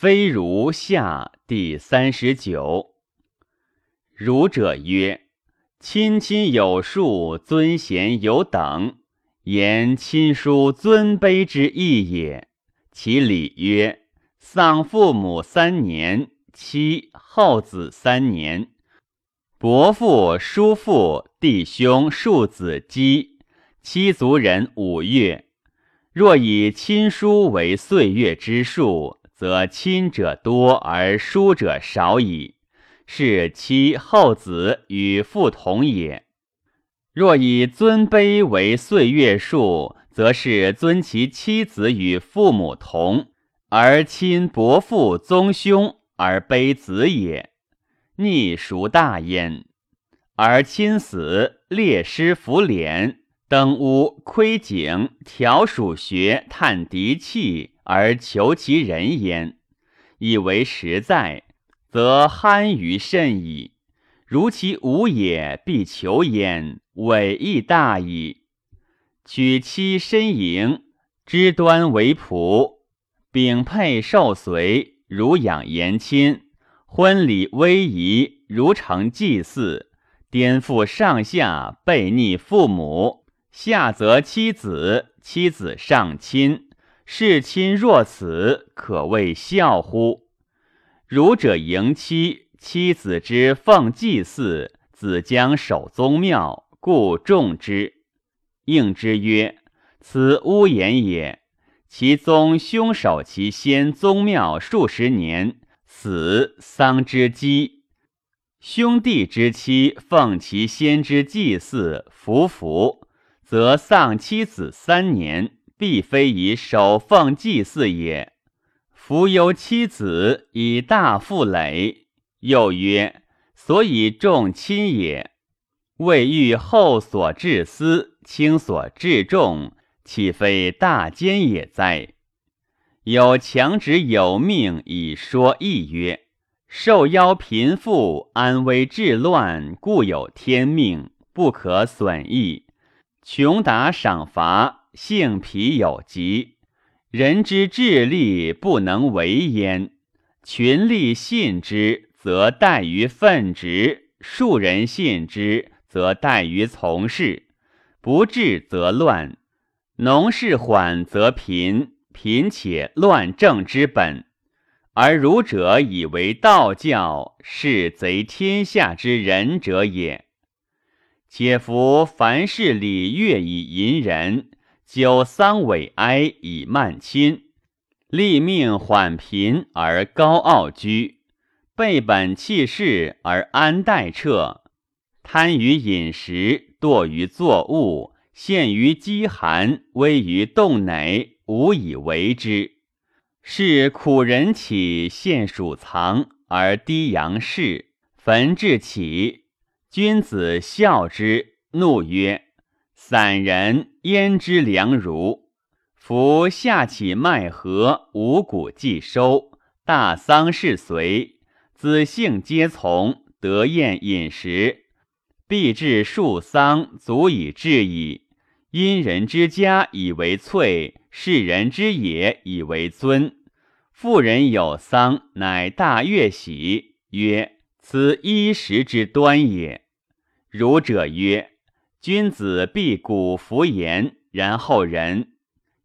非如下第三十九。儒者曰：亲亲有数，尊贤有等，言亲疏尊卑之意也。其礼曰：丧父母三年，妻后子三年，伯父、叔父、弟兄、庶子姬，七族人五月。若以亲疏为岁月之数。则亲者多而疏者少矣，是妻后子与父同也。若以尊卑为岁月数，则是尊其妻子与父母同，而亲伯父宗兄而卑子也，逆孰大焉？而亲死，列师服敛，登屋窥井，调属穴，探敌气。而求其人焉，以为实在，则憨于甚矣。如其无也，必求焉，委亦大矣。娶妻身迎，枝端为仆，秉佩受随，如养言亲。婚礼威仪，如承祭祀，颠覆上下，背逆父母，下则妻子，妻子上亲。视亲若此，可谓孝乎？儒者迎妻，妻子之奉祭祀，子将守宗庙，故重之。应之曰：“此屋言也。其宗兄守其先宗庙数十年，死丧之基；兄弟之妻奉其先之祭祀，服服，则丧妻子三年。”必非以守奉祭祀也。夫忧妻子以大负累，又曰：所以重亲也。未欲后所致私，轻所至重，岂非大奸也哉？有强直有命以说义曰：受邀贫富，安危治乱，故有天命，不可损益。穷达赏罚。性疲有疾，人之智力不能为焉。群力信之，则怠于奋直；庶人信之，则怠于从事。不治则乱，农事缓则贫，贫且乱政之本。而儒者以为道教，是贼天下之仁者也。且夫凡事礼乐以淫人。久丧委哀以慢亲，立命缓贫而高傲居，背本弃势而安待彻，贪于饮食，惰于作物，陷于饥寒，危于冻馁，无以为之。是苦人起现鼠藏而低阳世，焚至起，君子笑之，怒曰。散人焉知良儒？夫夏起麦禾，五谷既收，大丧事随，子姓皆从，得宴饮食，必至数丧，足以至矣。因人之家以为粹，世人之也以为尊。妇人有丧，乃大悦喜，曰：“此衣食之端也。”儒者曰。君子必古服言，然后仁。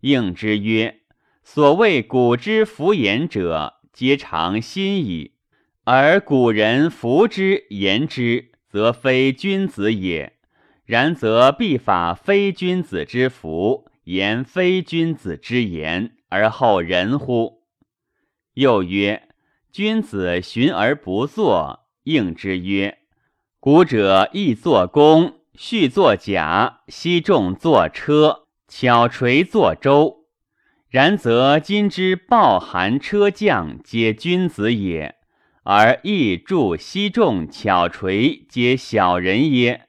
应之曰：所谓古之服言者，皆常心矣。而古人服之言之，则非君子也。然则必法非君子之服，言非君子之言，而后仁乎？又曰：君子循而不作。应之曰：古者亦作弓。序作甲，西重作车，巧锤作舟。然则今之暴寒车将，皆君子也，而易助西重巧锤，皆小人耶？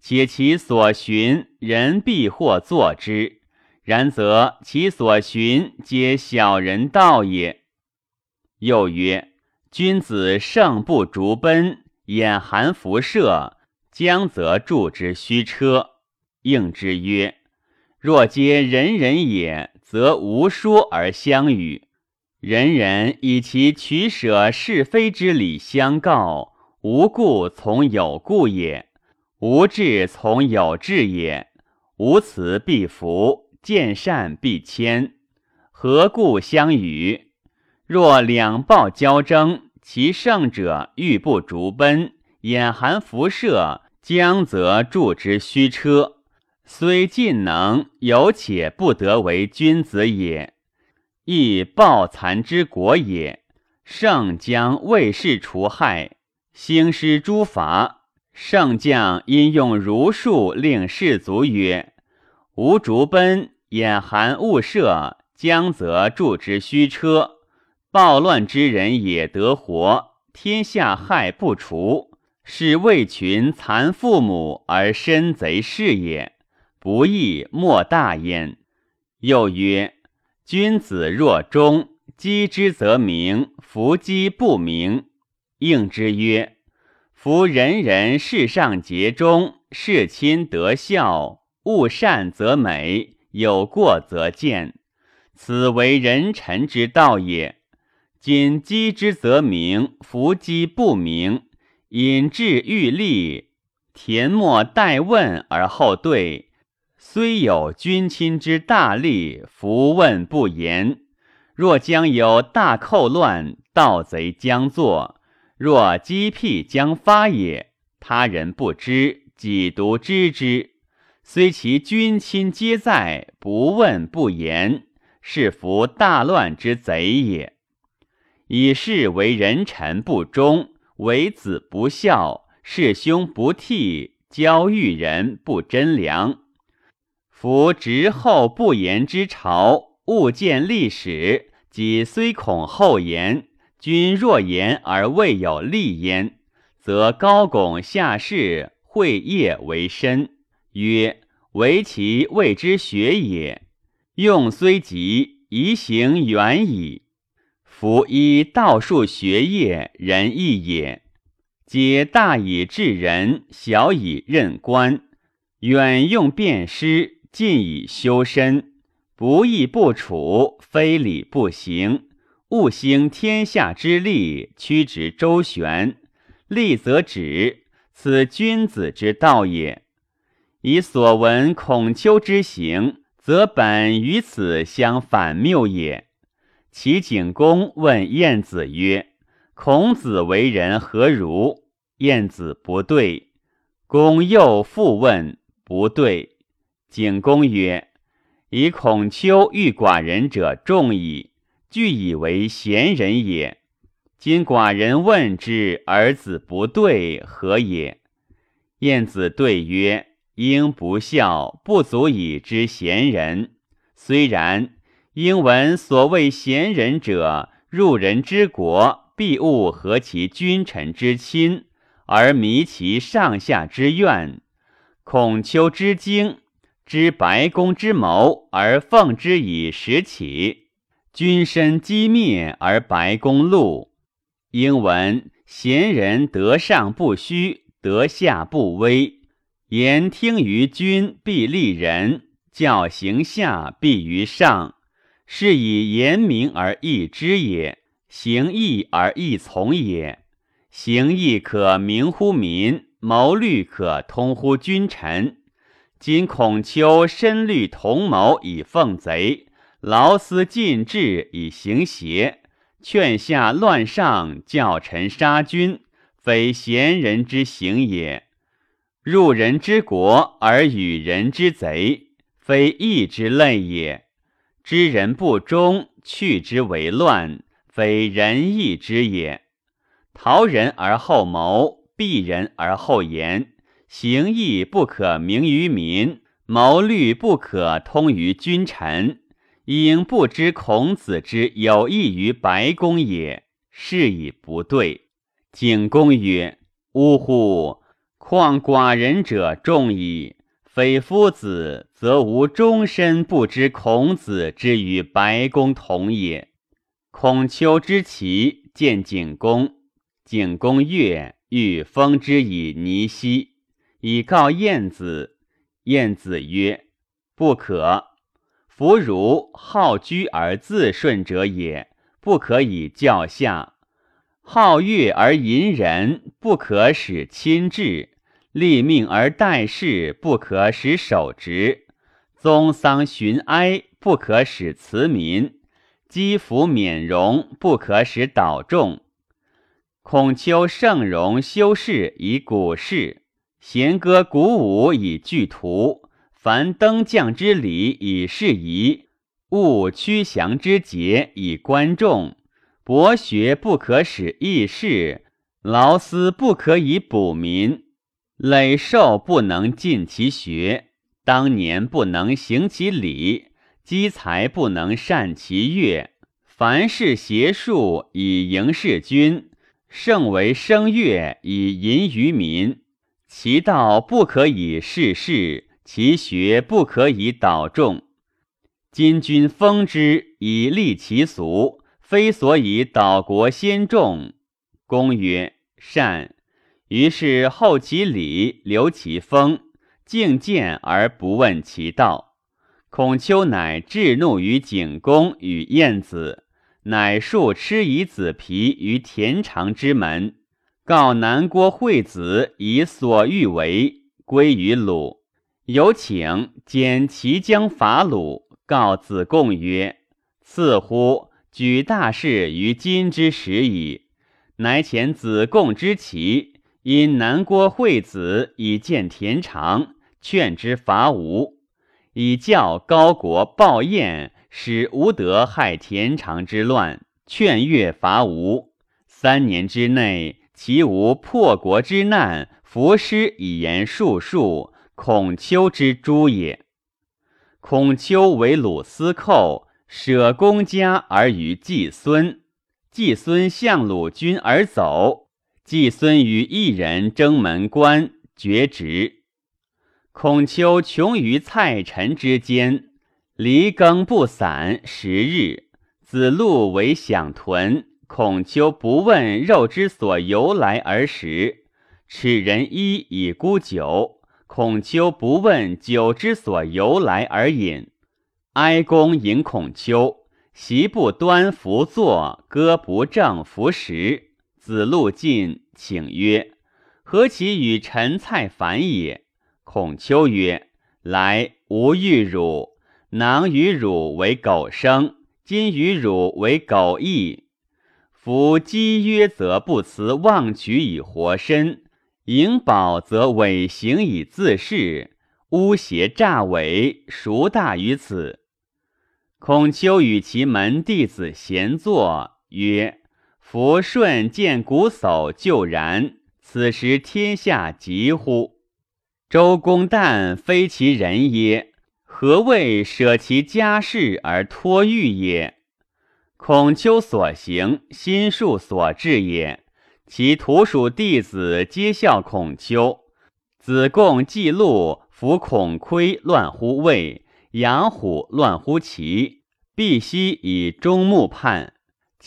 且其所循，人必或作之。然则其所循，皆小人道也。又曰：君子胜不逐奔，眼含辐射。将则助之虚车，应之曰：若皆人人也，则无说而相与。人人以其取舍是非之理相告，无故从有故也，无志从有志也。无此必服，见善必迁，何故相与？若两暴交争，其胜者欲不逐奔，眼含辐射，将则助之虚车，虽尽能，有且不得为君子也。亦暴残之国也。圣将为士除害，兴师诸伐。圣将因用儒术令士卒曰：“吾逐奔，眼含物射，将则助之虚车。暴乱之人也得活，天下害不除，是为群残父母而身贼是也，不义莫大焉。”又曰。君子若忠，击之则明；弗击不明。应之曰：夫人人世上节忠，事亲得孝，务善则美，有过则见。此为人臣之道也。今击之则明，弗击不明，引智欲立，田莫待问而后对。虽有君亲之大利，弗问不言。若将有大寇乱，盗贼将作；若击辟将发也，他人不知，己独知之。虽其君亲皆在，不问不言，是服大乱之贼也。以是为人臣不忠，为子不孝，弑兄不悌，教育人不贞良。夫执后不言之朝，勿见历史。己虽恐后言，君若言而未有利焉，则高拱下士，会业为深。曰：为其谓之学也。用虽急，宜行远矣。夫依道术学业，仁义也。皆大以治人，小以任官，远用便师。近以修身，不义不处，非礼不行。勿兴天下之利，屈直周旋，利则止。此君子之道也。以所闻孔丘之行，则本与此相反谬也。齐景公问晏子曰：“孔子为人何如？”晏子不对。公又复问，不对。景公曰：“以孔丘遇寡人者众矣，俱以为贤人也。今寡人问之，儿子不对，何也？”晏子对曰：“应不孝，不足以知贤人。虽然，应闻所谓贤人者，入人之国，必务合其君臣之亲，而迷其上下之怨。孔丘之经。”知白宫之谋而奉之以时起，君身机灭而白宫禄。应闻贤人得上不虚，得下不危。言听于君，必利人；教行下，必于上。是以言明而易之也，行义而易从也。行义可明乎民，谋虑可通乎君臣。今孔丘深虑同谋以奉贼，劳思尽智以行邪，劝下乱上，教臣杀君，非贤人之行也。入人之国而与人之贼，非义之类也。知人不忠，去之为乱，非仁义之也。逃人而后谋，避人而后言。行义不可明于民，谋虑不可通于君臣，应不知孔子之有益于白宫也，是以不对。景公曰：“呜呼！况寡人者众矣。非夫子，则无终身不知孔子之与白公同也。”孔丘之齐见景公，景公悦，欲封之以尼西。以告晏子，晏子曰：“不可。夫如好居而自顺者也，不可以教下；好乐而淫人，不可使亲至；立命而待事，不可使守职；宗丧寻哀，不可使辞民；积福免荣，不可使导众。孔丘盛容修饰以古事，弦歌鼓舞以具图，凡登降之礼以事仪，务趋降之节以观众。博学不可使易事，劳思不可以补民。累寿不能尽其学，当年不能行其礼，积财不能善其乐。凡事邪术以迎事君。圣为声乐以淫于民，其道不可以事事，其学不可以导众。今君封之以立其俗，非所以导国先众。公曰：善。于是后其礼，留其封，敬见而不问其道。孔丘乃至怒于景公与晏子。乃数吃以子皮于田常之门，告南郭惠子以所欲为，归于鲁。有请兼齐将伐鲁，告子贡曰：“赐乎！举大事于今之时矣。”乃遣子贡之齐，因南郭惠子以见田常，劝之伐吴，以教高国报燕。使吴德害田常之乱，劝越伐吴。三年之内，其无破国之难，伏师以言数数，孔丘之诛也。孔丘为鲁司寇，舍公家而与季孙。季孙向鲁军而走，季孙与一人争门关，绝职。孔丘穷于蔡陈之间。离耕不散十日，子路为享豚。孔丘不问肉之所由来而食，耻人衣以沽酒。孔丘不问酒之所由来而饮。哀公饮孔丘，席不端服坐，歌不正服食。子路进，请曰：“何其与陈蔡反也？”孔丘曰：“来，吾欲汝。”囊与汝为狗生，今与汝为狗义。夫积约则不辞妄取以活身，盈宝则伪行以自恃，污邪诈伪，孰大于此？孔丘与其门弟子闲坐，曰：“夫舜见古叟就然，此时天下极乎？周公旦非其人也？”何谓舍其家事而托欲也？孔丘所行，心术所致也。其徒属弟子皆效孔丘。子贡、季路服孔亏乱乎魏，杨虎乱乎齐，必悉以终目判。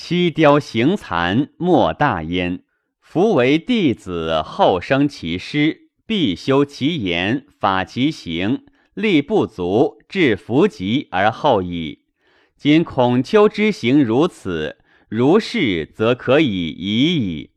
七雕行残，莫大焉。夫为弟子，后生其师，必修其言，法其行。力不足，至弗及而后已。今孔丘之行如此，如是则可以已矣。